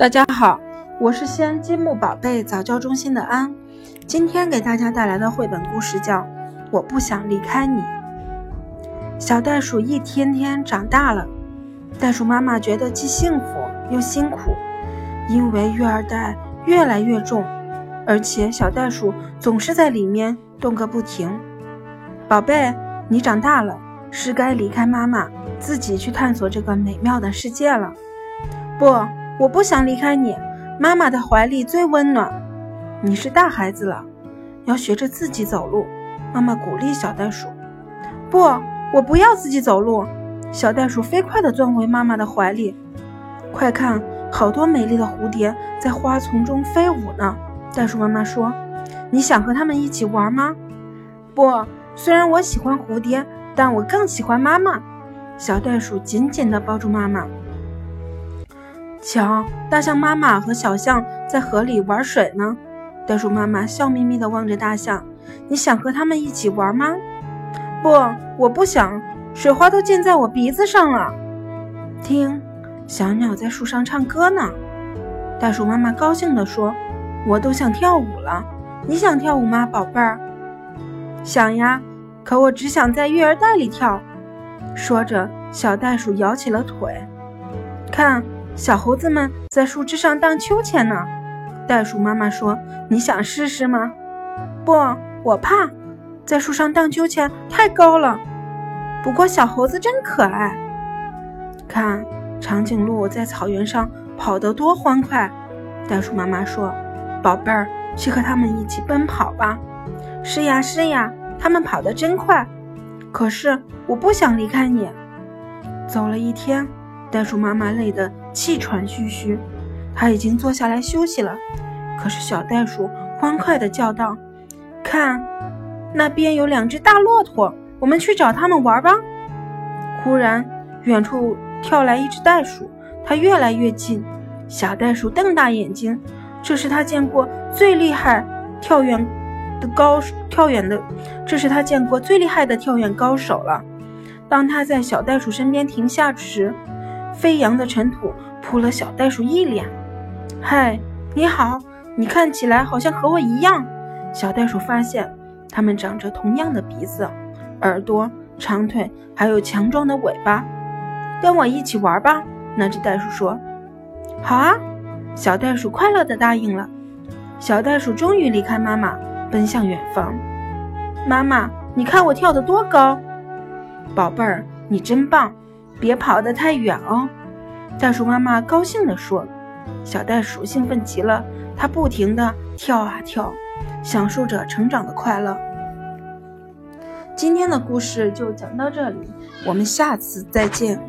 大家好，我是西安积木宝贝早教中心的安，今天给大家带来的绘本故事叫《我不想离开你》。小袋鼠一天天长大了，袋鼠妈妈觉得既幸福又辛苦，因为育儿袋越来越重，而且小袋鼠总是在里面动个不停。宝贝，你长大了，是该离开妈妈，自己去探索这个美妙的世界了。不。我不想离开你，妈妈的怀里最温暖。你是大孩子了，要学着自己走路。妈妈鼓励小袋鼠。不，我不要自己走路。小袋鼠飞快地钻回妈妈的怀里。快看，好多美丽的蝴蝶在花丛中飞舞呢。袋鼠妈妈说：“你想和它们一起玩吗？”不，虽然我喜欢蝴蝶，但我更喜欢妈妈。小袋鼠紧紧地抱住妈妈。瞧，大象妈妈和小象在河里玩水呢。袋鼠妈妈笑眯眯地望着大象：“你想和他们一起玩吗？”“不，我不想，水花都溅在我鼻子上了。”听，小鸟在树上唱歌呢。袋鼠妈妈高兴地说：“我都想跳舞了。你想跳舞吗，宝贝儿？”“想呀，可我只想在育儿袋里跳。”说着，小袋鼠摇起了腿。看。小猴子们在树枝上荡秋千呢。袋鼠妈妈说：“你想试试吗？”“不，我怕，在树上荡秋千太高了。”不过小猴子真可爱。看，长颈鹿在草原上跑得多欢快。袋鼠妈妈说：“宝贝儿，去和它们一起奔跑吧。”“是呀，是呀，它们跑得真快。”可是我不想离开你。走了一天。袋鼠妈妈累得气喘吁吁，他已经坐下来休息了。可是小袋鼠欢快地叫道：“看，那边有两只大骆驼，我们去找它们玩吧！”忽然，远处跳来一只袋鼠，它越来越近。小袋鼠瞪大眼睛，这是它见过最厉害跳远的高跳远的，这是它见过最厉害的跳远高手了。当它在小袋鼠身边停下时，飞扬的尘土扑了小袋鼠一脸。嗨，你好，你看起来好像和我一样。小袋鼠发现它们长着同样的鼻子、耳朵、长腿，还有强壮的尾巴。跟我一起玩吧，那只袋鼠说。好啊，小袋鼠快乐地答应了。小袋鼠终于离开妈妈，奔向远方。妈妈，你看我跳得多高！宝贝儿，你真棒。别跑得太远哦，袋鼠妈妈高兴地说。小袋鼠兴奋极了，它不停地跳啊跳，享受着成长的快乐。今天的故事就讲到这里，我们下次再见。